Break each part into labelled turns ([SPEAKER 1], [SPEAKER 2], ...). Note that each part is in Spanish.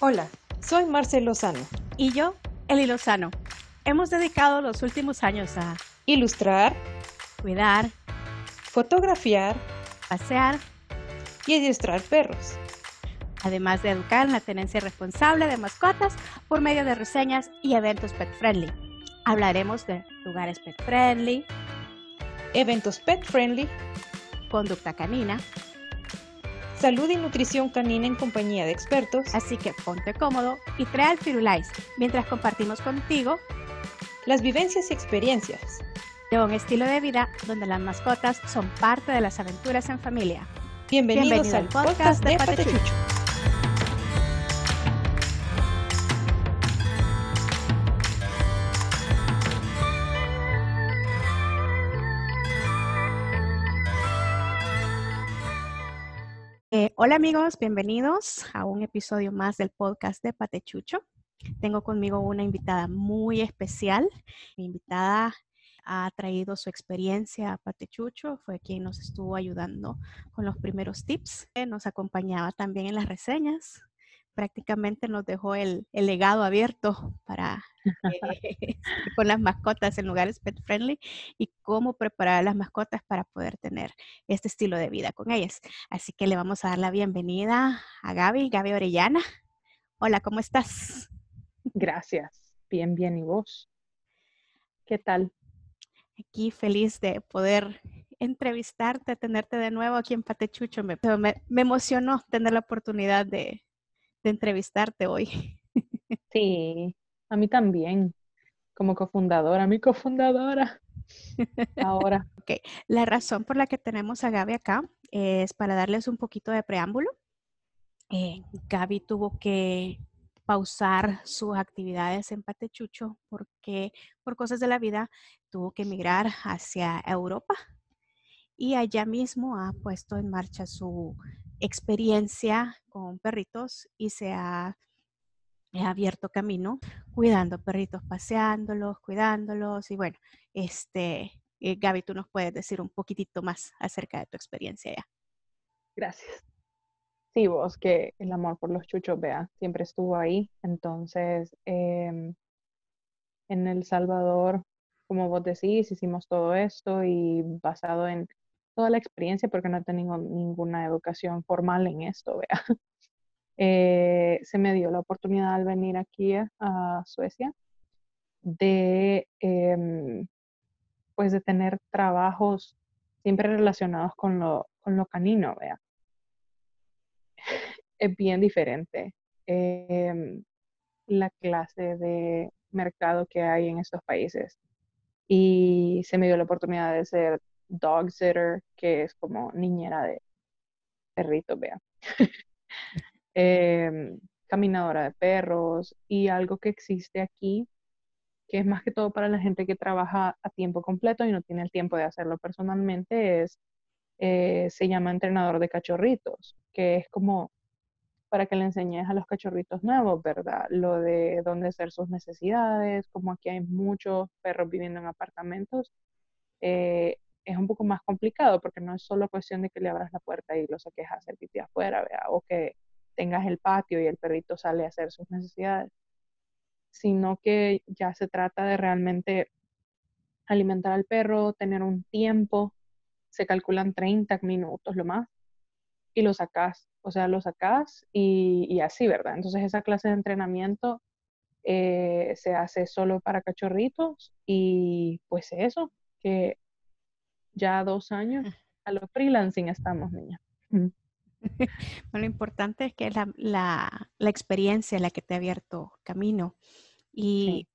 [SPEAKER 1] Hola, soy Marcel Lozano.
[SPEAKER 2] Y yo, Eli Lozano. Hemos dedicado los últimos años a
[SPEAKER 1] ilustrar,
[SPEAKER 2] cuidar,
[SPEAKER 1] fotografiar,
[SPEAKER 2] pasear
[SPEAKER 1] y adiestrar perros.
[SPEAKER 2] Además de educar en la tenencia responsable de mascotas por medio de reseñas y eventos pet friendly. Hablaremos de lugares pet friendly,
[SPEAKER 1] eventos pet friendly,
[SPEAKER 2] conducta canina,
[SPEAKER 1] salud y nutrición canina en compañía de expertos.
[SPEAKER 2] Así que ponte cómodo y trae al Firulais mientras compartimos contigo
[SPEAKER 1] las vivencias y experiencias
[SPEAKER 2] de un estilo de vida donde las mascotas son parte de las aventuras en familia.
[SPEAKER 1] Bienvenidos, al podcast, de, Patechucho.
[SPEAKER 2] Eh, hola amigos, bienvenidos a un episodio más del podcast de Patechucho. Tengo conmigo una invitada muy especial. Mi invitada ha traído su experiencia a Patechucho, fue quien nos estuvo ayudando con los primeros tips. Nos acompañaba también en las reseñas, prácticamente nos dejó el, legado abierto para con las mascotas en lugares pet friendly y cómo preparar las mascotas para poder tener este estilo de vida con ellas. Así que le vamos a dar la bienvenida a Gaby, Gaby Orellana. Hola, ¿cómo estás?
[SPEAKER 3] Gracias. Bien, bien. ¿Y vos? ¿Qué tal?
[SPEAKER 2] Aquí feliz de poder entrevistarte, tenerte de nuevo aquí en Patechucho. me, me emocionó tener la oportunidad de, de entrevistarte hoy.
[SPEAKER 3] Sí, a mí también, como cofundadora, mi cofundadora. Ahora.
[SPEAKER 2] Ok, la razón por la que tenemos a Gaby acá es para darles un poquito de preámbulo. Eh, Gaby tuvo que pausar sus actividades en Patechucho porque por cosas de la vida tuvo que emigrar hacia Europa y allá mismo ha puesto en marcha su experiencia con perritos y se ha, abierto camino cuidando perritos, paseándolos, cuidándolos y bueno, este, eh, Gaby, tú nos puedes decir un poquitito más acerca de tu experiencia ya.
[SPEAKER 3] Gracias. Sí, vos que el amor por los chuchos, vea, siempre estuvo ahí. Entonces, em, en El Salvador, como vos decís, hicimos todo esto y basado en toda la experiencia porque no he tenido ninguna educación formal en esto, vea. Eh, se me dio la oportunidad al venir aquí a, Suecia de, em, pues de tener trabajos siempre relacionados con lo, con lo canino, vea. Es bien diferente em, la clase de mercado que hay en estos países. Y se me dio la oportunidad de ser dog sitter, que es como niñera de perritos, vea. Em, caminadora de perros y algo que existe aquí, que es más que todo para la gente que trabaja a tiempo completo y no tiene el tiempo de hacerlo personalmente, es, eh, se llama entrenador de cachorritos, que es como para que le enseñes a los cachorritos nuevos, ¿verdad? Lo de dónde hacer sus necesidades, como aquí hay muchos perros viviendo en apartamentos, eh, es un poco más complicado porque no es solo cuestión de que le abras la puerta y lo saques a hacer pipí afuera, o que tengas el patio y el perrito sale a hacer sus necesidades, sino que ya se trata de realmente alimentar al perro, tener un tiempo, se calculan 30 minutos lo más, y lo sacas, o sea, lo sacas y, así, ¿verdad? Entonces esa clase de entrenamiento eh, se hace solo para cachorritos y pues eso, que ya dos años a los freelancing estamos, niña.
[SPEAKER 2] Bueno, lo importante es que la, la, la experiencia la que te ha abierto camino. Y,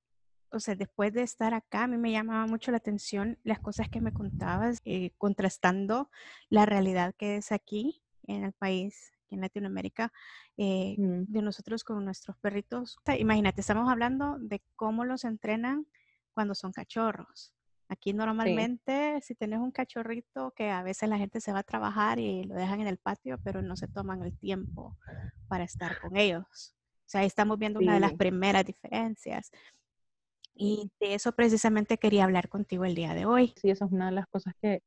[SPEAKER 2] o sea, después de estar acá, a mí me llamaba mucho la atención las cosas que me contabas, eh, contrastando la realidad que es aquí en el país, en Latinoamérica, eh, de nosotros con nuestros perritos. imagínate, estamos hablando de cómo los entrenan cuando son cachorros. Aquí normalmente si tienes un cachorrito que a veces la gente se va a trabajar y lo dejan en el patio, pero no se toman el tiempo para estar con ellos. O sea, ahí estamos viendo una de las primeras diferencias. Y de eso precisamente quería hablar contigo el día de hoy.
[SPEAKER 3] Sí, eso es una de las cosas que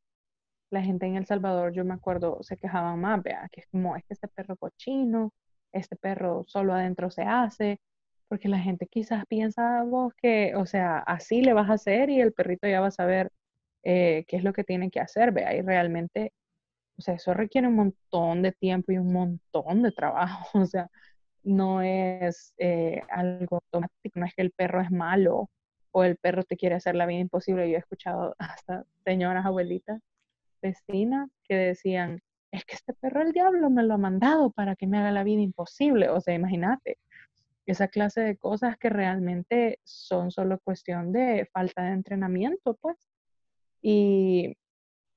[SPEAKER 3] la gente en El Salvador, yo me acuerdo, se quejaba más, vea, que es como, es que este perro cochino, este perro solo adentro se hace, porque la gente quizás piensa vos que, o sea, así le vas a hacer y el perrito ya va a saber eh, qué es lo que tiene que hacer, vea, y realmente, o sea, eso requiere un montón de tiempo y un montón de trabajo, o sea, no es eh, algo automático, no es que el perro es malo o el perro te quiere hacer la vida imposible. Yo he escuchado hasta señoras abuelitas, vecinas, que decían, es que este perro el diablo me lo ha mandado para que me haga la vida imposible. O sea, imagínate, esa clase de cosas que realmente son solo cuestión de falta de entrenamiento, pues. Y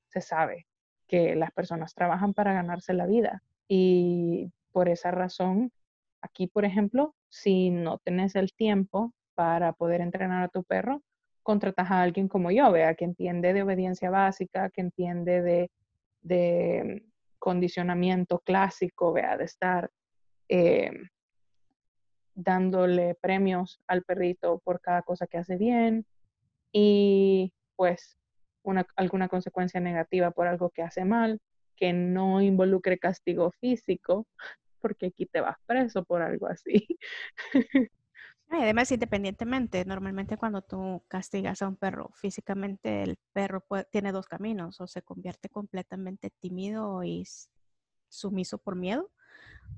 [SPEAKER 3] se sabe que las personas trabajan para ganarse la vida. Y por esa razón, aquí, por ejemplo, si no tenés el tiempo para poder entrenar a tu perro, contratas a alguien como yo, vea, que entiende de obediencia básica, que entiende de, de condicionamiento clásico, vea, de estar eh, dándole premios al perrito por cada cosa que hace bien y pues una, alguna consecuencia negativa por algo que hace mal, que no involucre castigo físico, porque aquí te vas preso por algo así.
[SPEAKER 2] Además, independientemente, normalmente cuando tú castigas a un perro físicamente, el perro tiene dos caminos, o se convierte completamente tímido y sumiso por miedo,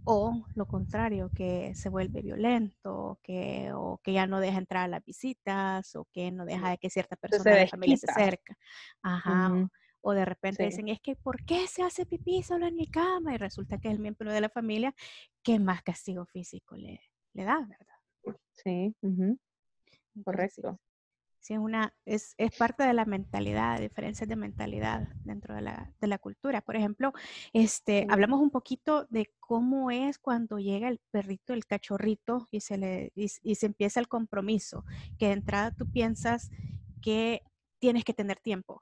[SPEAKER 2] o lo contrario, que se vuelve violento, que, o que ya no deja entrar a las visitas, o que no deja de que cierta persona de la familia se acerque. Ajá. O de repente dicen, es que ¿por qué se hace pipí solo en mi cama? Y resulta que es el miembro de la familia que más castigo físico le, le da, ¿verdad?
[SPEAKER 3] Sí, correcto.
[SPEAKER 2] Sí, es, una, es, es, parte de la mentalidad, diferencias de mentalidad dentro de la, de la cultura. Por ejemplo, este, hablamos un poquito de cómo es cuando llega el perrito, el cachorrito, y se, le, y, se empieza el compromiso, que de entrada tú piensas que tienes que tener tiempo.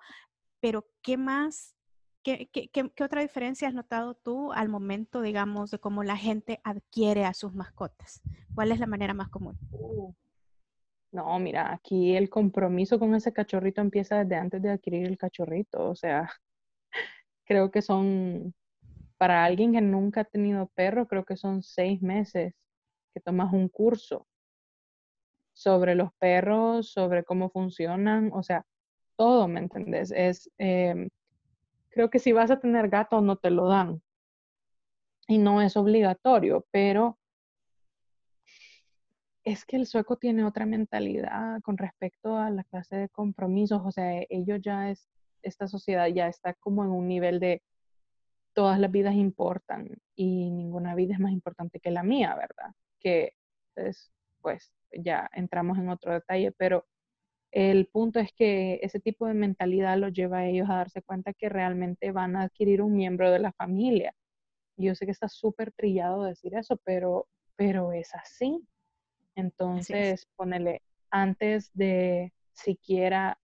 [SPEAKER 2] Pero, ¿qué más ¿Qué, qué, qué, otra diferencia has notado tú al momento, digamos, de cómo la gente adquiere a sus mascotas? ¿Cuál es la manera más común?
[SPEAKER 3] Uh, no, mira, aquí el compromiso con ese cachorrito empieza desde antes de adquirir el cachorrito. O sea, creo que son, para alguien que nunca ha tenido perro, creo que son seis meses que tomas un curso sobre los perros, sobre cómo funcionan, o sea, todo, ¿me entendés? Es... Em, Creo que si vas a tener gato no te lo dan. Y no es obligatorio, pero es que el sueco tiene otra mentalidad con respecto a la clase de compromisos. O sea, ellos ya es, esta sociedad ya está como en un nivel de todas las vidas importan y ninguna vida es más importante que la mía, ¿verdad? Que es, pues ya entramos en otro detalle, pero el punto es que ese tipo de mentalidad los lleva a ellos a darse cuenta que realmente van a adquirir un miembro de la familia. Yo sé que está súper trillado decir eso, pero, pero es así. Entonces, ponele, antes de siquiera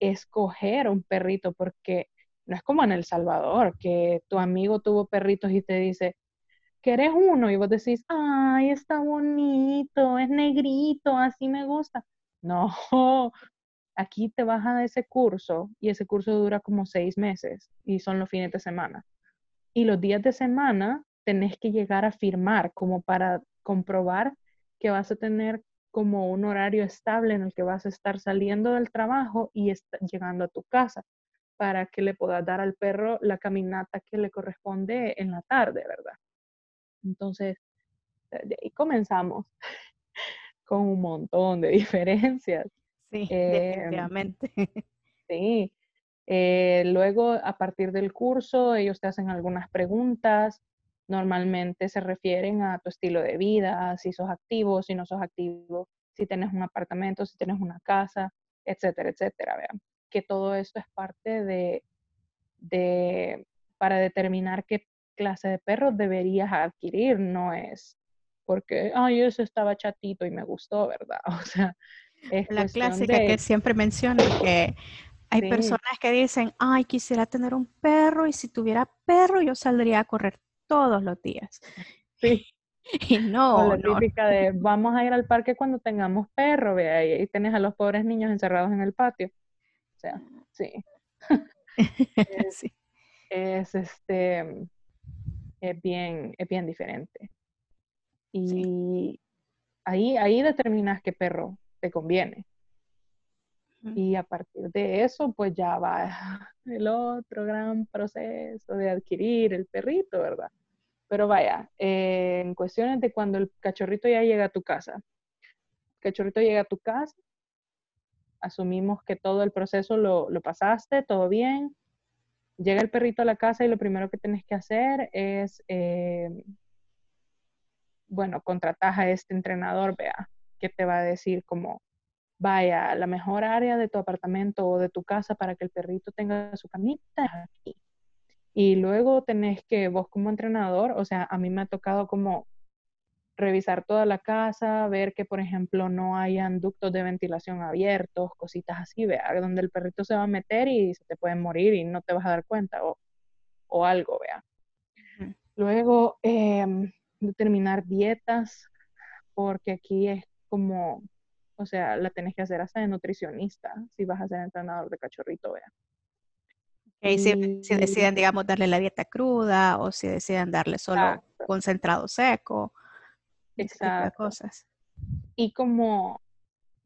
[SPEAKER 3] escoger un perrito, porque no es como en El Salvador, que tu amigo tuvo perritos y te dice, ¿quieres uno? Y vos decís, ay, está bonito, es negrito, así me gusta. No, aquí te vas a ese curso y ese curso dura como seis meses y son los fines de semana. Y los días de semana tenés que llegar a firmar como para comprobar que vas a tener como un horario estable en el que vas a estar saliendo del trabajo y llegando a tu casa para que le puedas dar al perro la caminata que le corresponde en la tarde, ¿verdad? Entonces, de ahí comenzamos con un montón de diferencias.
[SPEAKER 2] Sí, eh, definitivamente.
[SPEAKER 3] Sí. Eh, luego, a partir del curso, ellos te hacen algunas preguntas. Normalmente se refieren a tu estilo de vida, si sos activo, si no sos activo, si tienes un apartamento, si tienes una casa, etcétera, etcétera. Vean. Que todo esto es parte de, de, para determinar qué clase de perro deberías adquirir, no es porque, ay, eso estaba chatito y me gustó, ¿verdad? O sea,
[SPEAKER 2] es la clásica que siempre menciono que hay personas que dicen, ay, quisiera tener un perro y si tuviera perro yo saldría a correr todos los días.
[SPEAKER 3] Sí.
[SPEAKER 2] Y no,
[SPEAKER 3] o la típica de vamos a ir al parque cuando tengamos perro, ve ahí, y tienes a los pobres niños encerrados en el patio. O sea, sí. sí. Es, este es bien, es bien diferente. Y ahí, ahí determinas qué perro te conviene. Y a partir de eso, pues ya va el otro gran proceso de adquirir el perrito, ¿verdad? Pero vaya, eh, en cuestiones de cuando el cachorrito ya llega a tu casa. El cachorrito llega a tu casa, asumimos que todo el proceso lo, pasaste, todo bien. Llega el perrito a la casa y lo primero que tienes que hacer es, eh, bueno, contratar a este entrenador, vea, que te va a decir como, vaya, la mejor área de tu apartamento o de tu casa para que el perrito tenga su camita es aquí. Y luego tenés que, vos como entrenador, o sea, a mí me ha tocado como revisar toda la casa, ver que, por ejemplo, no hayan ductos de ventilación abiertos, cositas así, vea, donde el perrito se va a meter y se te puede morir y no te vas a dar cuenta o, o algo, vea. Luego, em, determinar dietas, porque aquí es como, o sea, la tenés que hacer hasta de nutricionista si vas a ser entrenador de cachorrito, vea.
[SPEAKER 2] Y si, deciden, digamos, darle la dieta cruda o si deciden darle solo concentrado seco, Exacto. cosas.
[SPEAKER 3] Y como,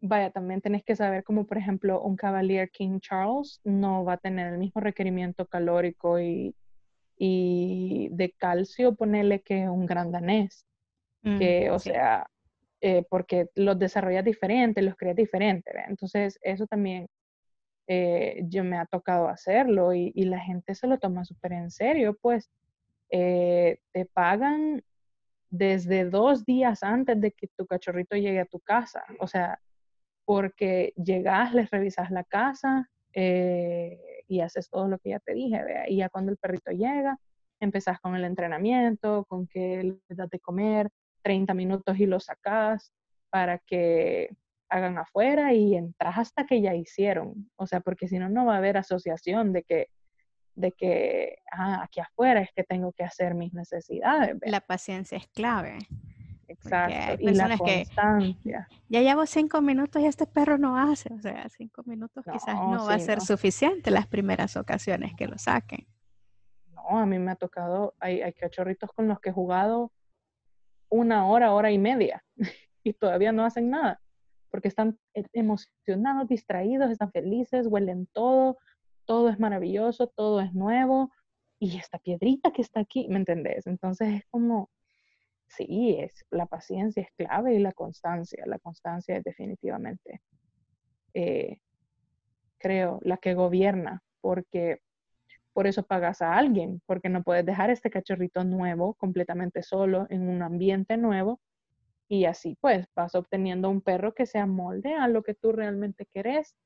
[SPEAKER 3] vaya, también tenés que saber como, por ejemplo, un Cavalier King Charles no va a tener el mismo requerimiento calórico y, y de calcio, ponerle que un gran danés. Mm, que, o sea, eh, porque los desarrollas diferentes, los creas diferentes. Entonces, eso también eh, yo me ha tocado hacerlo y, la gente se lo toma súper en serio, pues eh, te pagan desde dos días antes de que tu cachorrito llegue a tu casa, o sea, porque llegas, les revisas la casa y haces todo lo que ya te dije, y ya cuando el perrito llega, empezás con el entrenamiento, con que le das de comer 30 minutos y lo sacas para que hagan afuera y entras hasta que ya hicieron. O sea, porque si no, no va a haber asociación de que, de que ah, aquí afuera es que tengo que hacer mis necesidades.
[SPEAKER 2] La paciencia es clave.
[SPEAKER 3] Exacto. Y la constancia.
[SPEAKER 2] ya llevo cinco minutos y este perro no hace. O sea, cinco minutos quizás no va a ser suficiente las primeras ocasiones que lo saquen.
[SPEAKER 3] No, a mí me ha tocado, hay, hay cachorritos con los que he jugado una hora, hora y media y todavía no hacen nada porque están e, emocionados, distraídos, están felices, huelen todo, todo es maravilloso, todo es nuevo, y esta piedrita que está aquí, ¿me entendés? Entonces es como, sí, es, la paciencia es clave y la constancia, la constancia es definitivamente, eh, creo, la que gobierna, porque por eso pagas a alguien, porque no puedes dejar este cachorrito nuevo completamente solo en un ambiente nuevo y así pues vas obteniendo un perro que se amolde a lo que tú realmente querés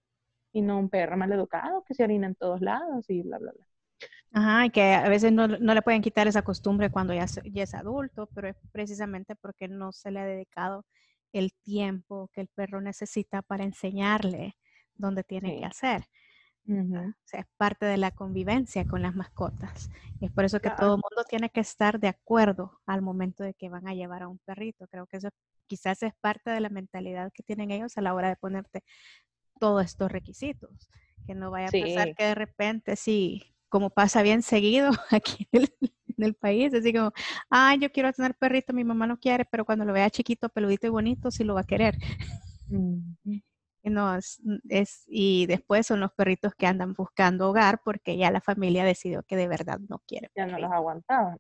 [SPEAKER 3] y no un perro mal educado que se orina en todos lados y bla, bla, bla.
[SPEAKER 2] Ajá, y que a veces no, le pueden quitar esa costumbre cuando ya, ya, es adulto, pero es precisamente porque no se le ha dedicado el tiempo que el perro necesita para enseñarle dónde tiene que hacer. O sea, es parte de la convivencia con las mascotas. Y es por eso que todo el mundo tiene que estar de acuerdo al momento de que van a llevar a un perrito. Creo que eso quizás es parte de la mentalidad que tienen ellos a la hora de ponerte todos estos requisitos. Que no vaya a pasar que de repente, sí, como pasa bien seguido aquí en el, país, así como, ah, yo quiero tener perrito, mi mamá no quiere, pero cuando lo vea chiquito, peludito y bonito, sí lo va a querer. No, es, y después son los perritos que andan buscando hogar porque ya la familia decidió que de verdad no quiere.
[SPEAKER 3] Ya no los aguantaba.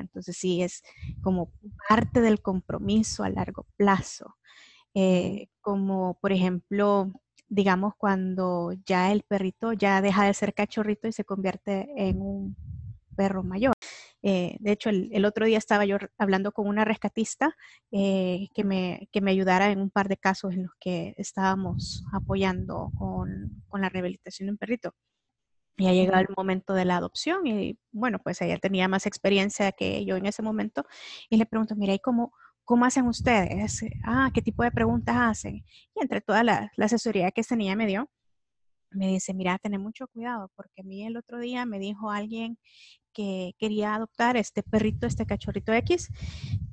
[SPEAKER 2] entonces sí es como parte del compromiso a largo plazo. Eh, como por ejemplo, digamos cuando ya el perrito ya deja de ser cachorrito y se convierte en un perro mayor. Eh, de hecho, el, otro día estaba yo hablando con una rescatista eh, que, me, que me ayudara en un par de casos en los que estábamos apoyando con, con la rehabilitación de un perrito. Y ha llegado el momento de la adopción y bueno, pues ella tenía más experiencia que yo en ese momento y le pregunto, mira, ¿y cómo, cómo hacen ustedes? Ah, ¿qué tipo de preguntas hacen? Y entre toda la, la asesoría que esta niña me dio, me dice, mira, ten mucho cuidado, porque a mí el otro día me dijo alguien que quería adoptar este perrito, este cachorrito X.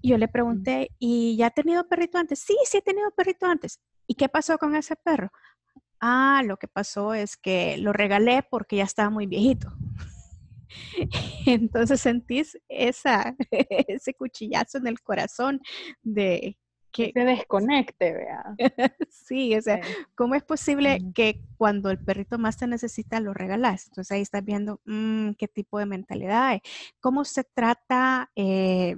[SPEAKER 2] Y yo le pregunté, ¿y ya ha tenido perrito antes? Sí, sí he tenido perrito antes. ¿Y qué pasó con ese perro? Ah, lo que pasó es que lo regalé porque ya estaba muy viejito. Entonces sentís esa, ese cuchillazo en el corazón de
[SPEAKER 3] que se desconecte, vea.
[SPEAKER 2] sí, o sea, ¿cómo es posible que cuando el perrito más te necesita lo regalas? Entonces ahí estás viendo mm, qué tipo de mentalidad hay. ¿Cómo se trata, eh,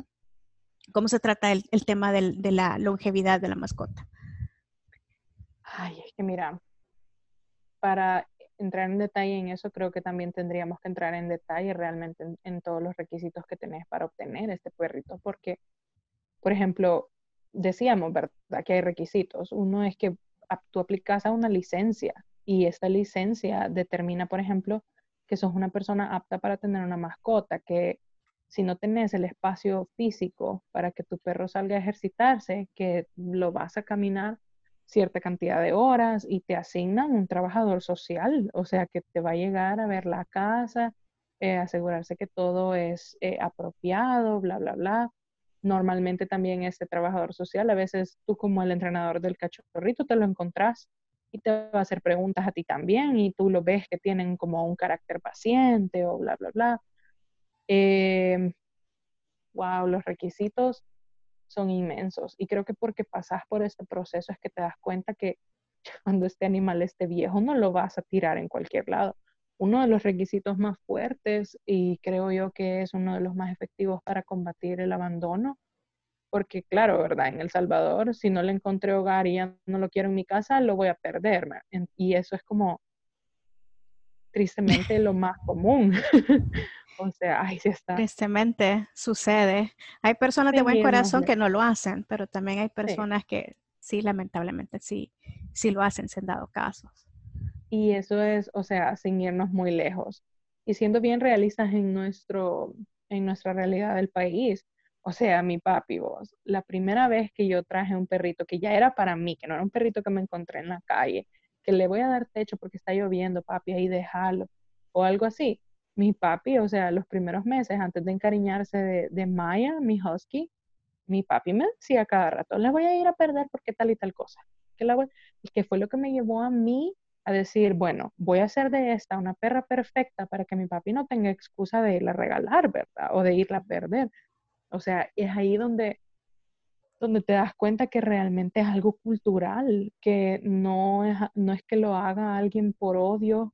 [SPEAKER 2] cómo se trata el, tema de la longevidad de la mascota?
[SPEAKER 3] Ay, es que mira, para entrar en detalle en eso, creo que también tendríamos que entrar en detalle realmente en todos los requisitos que tenés para obtener este perrito, porque, por ejemplo, decíamos, ¿verdad? Que hay requisitos. Uno es que tú aplicas a una licencia y esta licencia determina, por ejemplo, que sos una persona apta para tener una mascota, que si no tenés el espacio físico para que tu perro salga a ejercitarse, que lo vas a caminar cierta cantidad de horas y te asignan un trabajador social, o sea, que te va a llegar a ver la casa, eh, asegurarse que todo es eh, apropiado, bla, bla, bla normalmente también este trabajador social, a veces tú como el entrenador del cachorrito te lo encontrás y te va a hacer preguntas a ti también y tú lo ves que tienen como un carácter paciente o bla, bla, bla. wow, em, los requisitos son inmensos y creo que porque pasas por este proceso es que te das cuenta que cuando este animal esté viejo no lo vas a tirar en cualquier lado. Uno de los requisitos más fuertes y creo yo que es uno de los más efectivos para combatir el abandono porque claro, ¿verdad? En El Salvador, si no le encontré hogar y ya no lo quiero en mi casa, lo voy a perder. Y eso es como, tristemente, lo más común. o sea, ahí sí está.
[SPEAKER 2] Tristemente sucede. Hay personas de buen corazón que no lo hacen, pero también hay personas que sí, lamentablemente, sí, sí lo hacen, se han dado casos.
[SPEAKER 3] Y eso es, o sea, sin irnos muy lejos. Y siendo bien realistas en, nuestro, en nuestra realidad del país, o sea, mi papi, vos, la primera vez que yo traje un perrito que ya era para mí, que no era un perrito que me encontré en la calle, que le voy a dar techo porque está lloviendo, papi, ahí déjalo, o algo así. Mi papi, o sea, los primeros meses antes de encariñarse de, de Maya, mi husky, mi papi me decía cada rato, le voy a ir a perder porque tal y tal cosa. Que, la que fue lo que me llevó a mí a decir, bueno, voy a hacer de esta una perra perfecta para que mi papi no tenga excusa de irla a regalar, ¿verdad? O de irla a perder. O sea, es ahí donde, donde te das cuenta que realmente es algo cultural, que no es, no es que lo haga alguien por odio,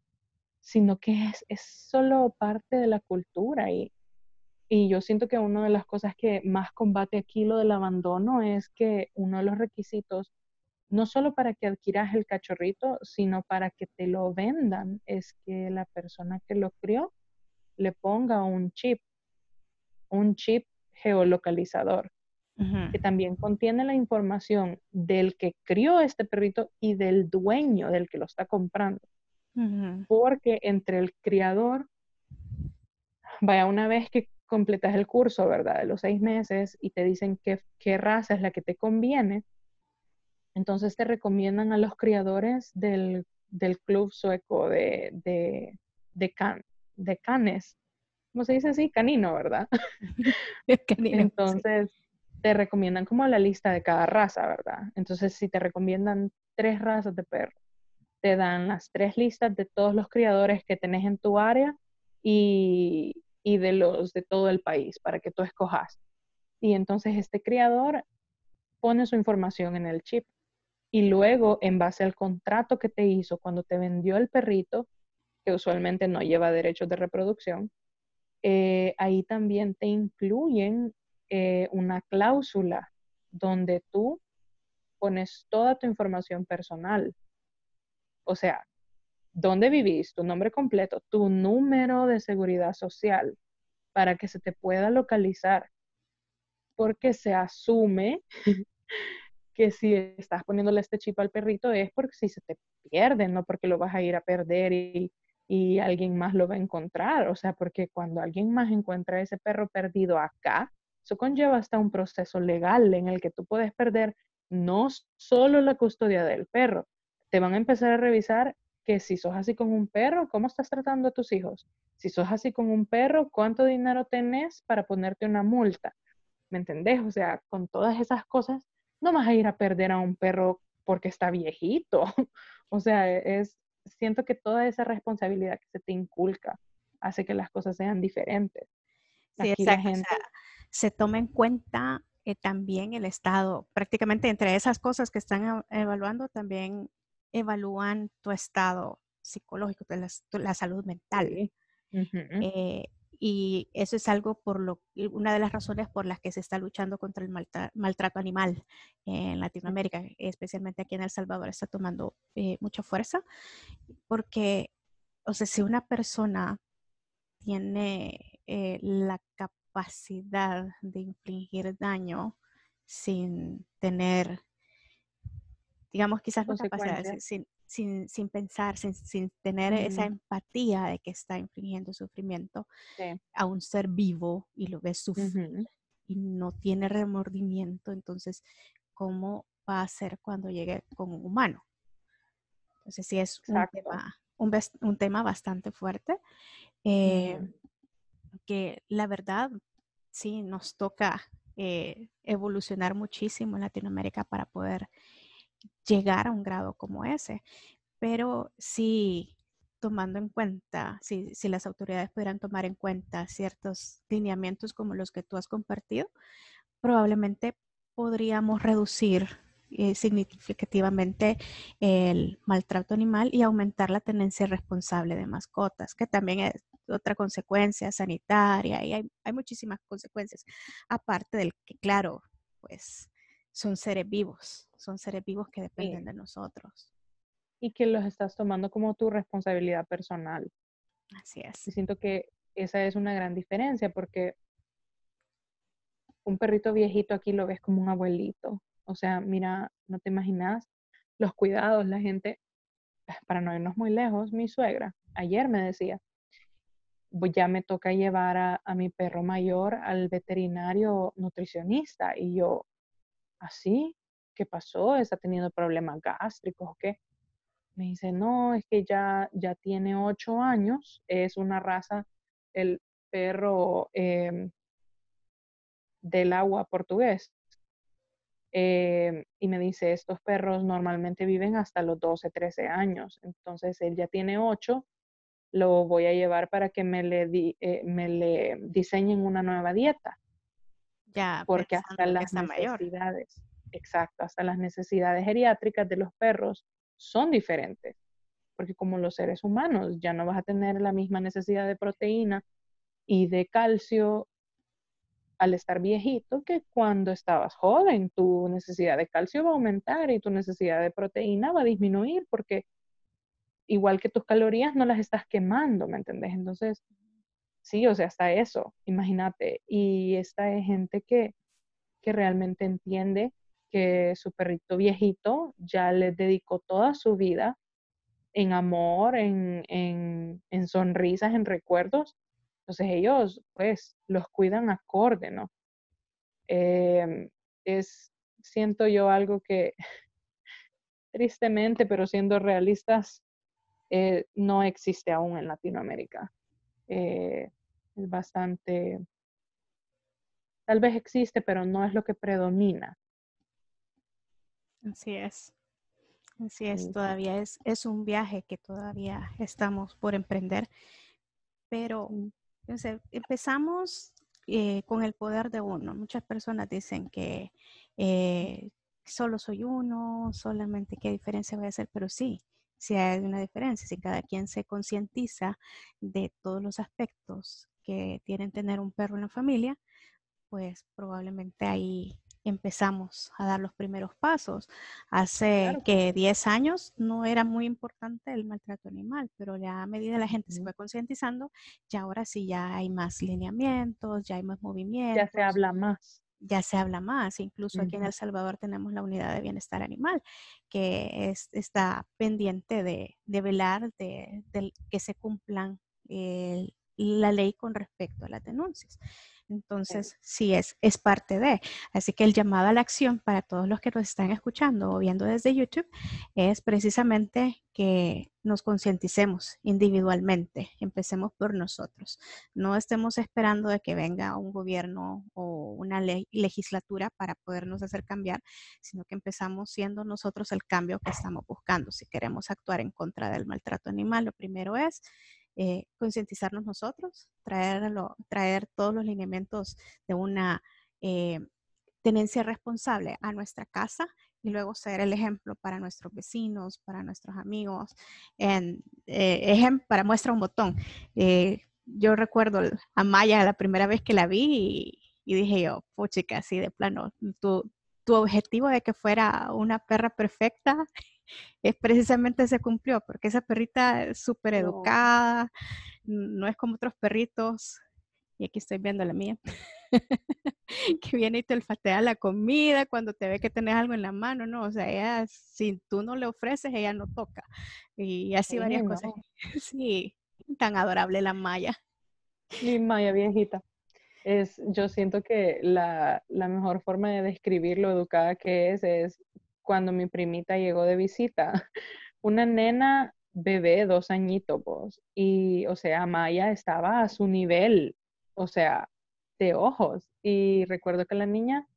[SPEAKER 3] sino que es, es solo parte de la cultura. Y, y yo siento que una de las cosas que más combate aquí lo del abandono es que uno de los requisitos, no solo para que adquieras el cachorrito, sino para que te lo vendan, es que la persona que lo crió le ponga un chip, un chip geolocalizador, que también contiene la información del que crió este perrito y del dueño del que lo está comprando. Porque entre el criador, vaya, una vez que completas el curso, ¿verdad? De los seis meses y te dicen qué, qué raza es la que te conviene, entonces te recomiendan a los criadores del, club sueco de, de, de, can, de canes ¿cómo se dice así? Canino, ¿verdad? Entonces, te recomiendan como la lista de cada raza, ¿verdad? Entonces, si te recomiendan tres razas de perro, te dan las tres listas de todos los criadores que tenés en tu área y, y de los de todo el país para que tú escojas. Y entonces este criador pone su información en el chip y luego en base al contrato que te hizo cuando te vendió el perrito, que usualmente no lleva derechos de reproducción, eh, ahí también te incluyen eh, una cláusula donde tú pones toda tu información personal. O sea, dónde vivís, tu nombre completo, tu número de seguridad social para que se te pueda localizar. Porque se asume que si estás poniéndole este chip al perrito es porque si se te pierde, no porque lo vas a ir a perder y, y alguien más lo va a encontrar. O sea, porque cuando alguien más encuentra ese perro perdido acá, eso conlleva hasta un proceso legal en el que tú puedes perder no solo la custodia del perro, te van a empezar a revisar que si sos así con un perro, ¿cómo estás tratando a tus hijos? Si sos así con un perro, ¿cuánto dinero tenés para ponerte una multa? ¿Me entendés? O sea, con todas esas cosas, no vas a ir a perder a un perro porque está viejito. o sea, es, siento que toda esa responsabilidad que se te inculca hace que las cosas sean diferentes.
[SPEAKER 2] Sí, exacto. se toma en cuenta eh, también el estado, prácticamente entre esas cosas que están evaluando, también evalúan tu estado psicológico, la, la salud mental. Eh, y eso es algo por lo, una de las razones por las que se está luchando contra el maltrato animal en Latinoamérica, especialmente aquí en El Salvador, está tomando eh, mucha fuerza, porque, o sea, si una persona tiene eh, la capacidad de infligir daño sin tener, digamos, quizás no capacidad, sin, sin, sin pensar, sin, sin tener esa empatía de que está infringiendo sufrimiento a un ser vivo y lo ve sufrir y no tiene remordimiento, entonces, ¿cómo va a ser cuando llegue con un humano? Entonces, sí es un tema, un, tema, bastante fuerte, eh, que la verdad, sí, nos toca eh, evolucionar muchísimo en Latinoamérica para poder llegar a un grado como ese. Pero sí, tomando en cuenta, si, si las autoridades pudieran tomar en cuenta ciertos lineamientos como los que tú has compartido, probablemente podríamos reducir eh, significativamente el maltrato animal y aumentar la tenencia responsable de mascotas, que también es otra consecuencia sanitaria y hay, hay muchísimas consecuencias, aparte del que, claro, pues son seres vivos, son seres vivos que dependen de nosotros.
[SPEAKER 3] Y que los estás tomando como tu responsabilidad personal.
[SPEAKER 2] Así es.
[SPEAKER 3] Y siento que esa es una gran diferencia porque un perrito viejito aquí lo ves como un abuelito. O sea, mira, no te imaginas los cuidados, la gente, para no irnos muy lejos, mi suegra ayer me decía, ya me toca llevar a, a mi perro mayor al veterinario nutricionista y yo, así, ¿qué pasó? ¿Está teniendo problemas gástricos o qué? Me dice, no, es que ya, ya tiene ocho años, es una raza, el perro em, del agua portugués. Em, y me dice, estos perros normalmente viven hasta los 12, 13 años. Entonces, él ya tiene ocho, lo voy a llevar para que me le, eh, me le diseñen una nueva dieta.
[SPEAKER 2] Ya,
[SPEAKER 3] porque hasta las necesidades, exacto, hasta las necesidades geriátricas de los perros son diferentes. Porque como los seres humanos ya no vas a tener la misma necesidad de proteína y de calcio al estar viejito que cuando estabas joven. Tu necesidad de calcio va a aumentar y tu necesidad de proteína va a disminuir porque igual que tus calorías no las estás quemando, ¿me entendés? Entonces, Sí, o sea, hasta eso, imagínate. Y esta es gente que, que realmente entiende que su perrito viejito ya le dedicó toda su vida en amor, en, en, en sonrisas, en recuerdos. Entonces ellos, pues, los cuidan acorde, ¿no? Em, es, siento yo algo que, tristemente, pero siendo realistas, eh, no existe aún en Latinoamérica. Eh, es bastante, tal vez existe, pero no es lo que predomina.
[SPEAKER 2] Así es. Así es, todavía es, es un viaje que todavía estamos por emprender, pero empezamos eh, con el poder de uno. Muchas personas dicen que eh, solo soy uno, solamente qué diferencia voy a hacer, pero sí, si hay una diferencia, si cada quien se concientiza de todos los aspectos que tienen tener un perro en la familia, pues probablemente ahí empezamos a dar los primeros pasos. Hace que 10 años no era muy importante el maltrato animal, pero ya a medida que la gente se fue concientizando, ya ahora sí ya hay más lineamientos, ya hay más movimientos.
[SPEAKER 3] Ya se habla más
[SPEAKER 2] ya se habla más. Incluso aquí en El Salvador tenemos la unidad de bienestar animal, que está pendiente de, velar de, que se cumplan la ley con respecto a las denuncias. Entonces, sí, es, es parte de. Así que el llamado a la acción para todos los que nos están escuchando o viendo desde YouTube es precisamente que nos concienticemos individualmente, empecemos por nosotros. No estemos esperando de que venga un gobierno o una ley, legislatura para podernos hacer cambiar, sino que empezamos siendo nosotros el cambio que estamos buscando. Si queremos actuar en contra del maltrato animal, lo primero es eh, concientizarnos nosotros, traerlo, traer todos los lineamientos de una eh, tenencia responsable a nuestra casa y luego ser el ejemplo para nuestros vecinos, para nuestros amigos. En, ejemplo, para muestra un botón. yo recuerdo a Maya la primera vez que la vi y, dije yo, puchica, así de plano, tu, tu objetivo de que fuera una perra perfecta es precisamente se cumplió, porque esa perrita es súper educada, no. es como otros perritos, y aquí estoy viendo la mía, que viene y te olfatea la comida cuando te ve que tenés algo en la mano, ¿no? O sea, ella, si tú no le ofreces, ella no toca. Y así varias cosas. Sí, tan adorable la Maya.
[SPEAKER 3] Mi Maya viejita es, yo siento que la, mejor forma de describir lo educada que es es cuando mi primita llegó de visita. Una nena bebé, dos añitos. Y, o sea, Maya estaba a su nivel, o sea, de ojos. Y recuerdo que la niña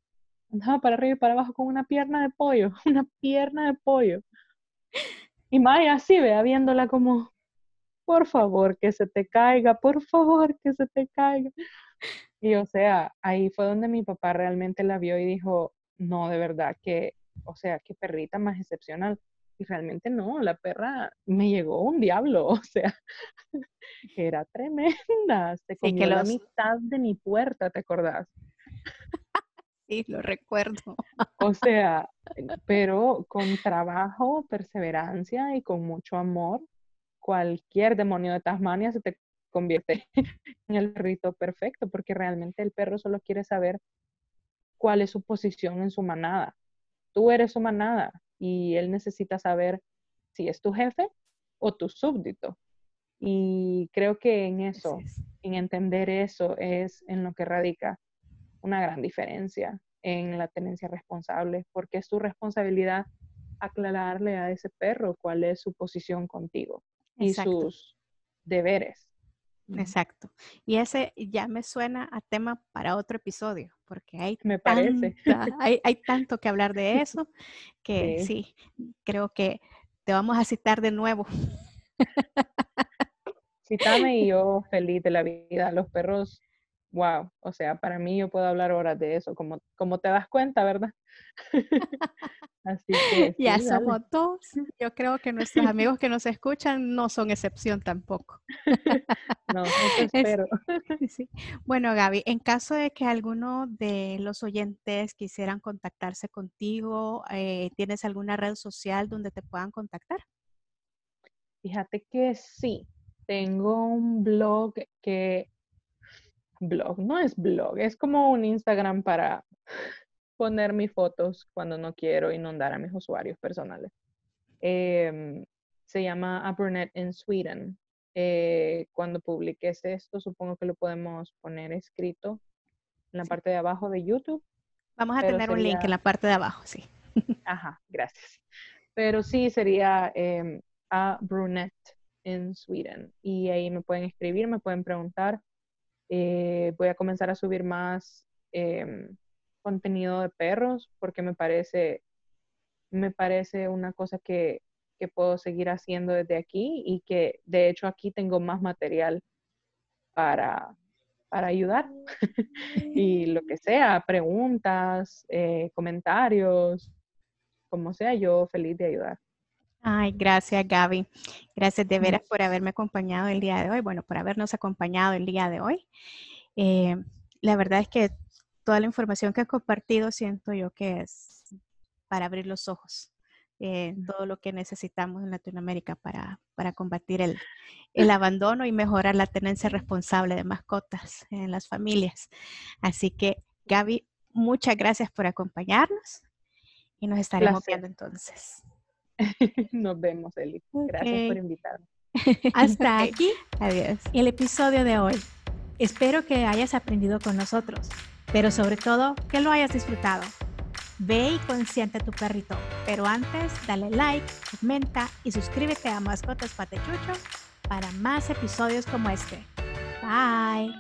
[SPEAKER 3] andaba para arriba y para abajo con una pierna de pollo, una pierna de pollo. Y Maya así, vea, viéndola como, por favor, que se te caiga, por favor, que se te caiga. Y o sea, ahí fue donde mi papá realmente la vio y dijo, no, de verdad, que, o sea, qué perrita más excepcional. Y realmente no, la perra me llegó un diablo, o sea, era tremenda. Se comió la mitad de mi puerta, ¿te acordás?
[SPEAKER 2] Sí, lo recuerdo.
[SPEAKER 3] O sea, pero con trabajo, perseverancia y con mucho amor, cualquier demonio de Tasmania se te convierte en el rito perfecto, porque realmente el perro solo quiere saber cuál es su posición en su manada. Tú eres su manada y él necesita saber si es tu jefe o tu súbdito. Y creo que en eso, en entender eso, es en lo que radica una gran diferencia en la tenencia responsable, porque es tu responsabilidad aclararle a ese perro cuál es su posición contigo y sus deberes.
[SPEAKER 2] Exacto. Y ese ya me suena a tema para otro episodio, porque hay,
[SPEAKER 3] me parece.
[SPEAKER 2] hay, hay, tanto que hablar de eso que sí. creo que te vamos a citar de nuevo.
[SPEAKER 3] Cítame y yo feliz de la vida. Los perros, wow, o sea, para mí yo puedo hablar horas de eso, como, como te das cuenta, ¿verdad?
[SPEAKER 2] Así que ya somos dos. Yo creo que nuestros amigos que nos escuchan no son excepción tampoco.
[SPEAKER 3] no, espero.
[SPEAKER 2] Bueno, Gaby, en caso de que alguno de los oyentes quisieran contactarse contigo, eh, ¿tienes alguna red social donde te puedan contactar?
[SPEAKER 3] Fíjate que sí. Tengo un blog que blog, no es blog, es como un Instagram para poner mis fotos cuando no quiero inundar a mis usuarios personales. Em, se llama A Brunette in Sweden. Eh, cuando publiques esto, supongo que lo podemos poner escrito en la parte de abajo de YouTube.
[SPEAKER 2] Vamos a tener un link en la parte de abajo, sí.
[SPEAKER 3] Ajá, gracias. Pero sí, sería em, A Brunette in Sweden. Y ahí me pueden escribir, me pueden preguntar. Eh, voy a comenzar a subir más em, contenido de perros porque me parece, me parece una cosa que, que puedo seguir haciendo desde aquí y que de hecho aquí tengo más material para, para ayudar. y lo que sea, preguntas, eh, comentarios, como sea, yo feliz de ayudar.
[SPEAKER 2] Ay, gracias Gaby. Gracias de veras por haberme acompañado el día de hoy, bueno, por habernos acompañado el día de hoy. Eh, la verdad es que toda la información que has compartido siento yo que es para abrir los ojos. en todo lo que necesitamos en Latinoamérica para, para combatir el, el, abandono y mejorar la tenencia responsable de mascotas en las familias. Así que, Gaby, muchas gracias por acompañarnos y nos estaremos viendo entonces.
[SPEAKER 3] Nos vemos, Eli. Gracias por invitarme.
[SPEAKER 2] Hasta aquí. Adiós. El episodio de hoy. Espero que hayas aprendido con nosotros pero sobre todo que lo hayas disfrutado. Ve y consiente a tu perrito, pero antes dale like, comenta y suscríbete a Mascotas Patechucho para más episodios como este. Bye.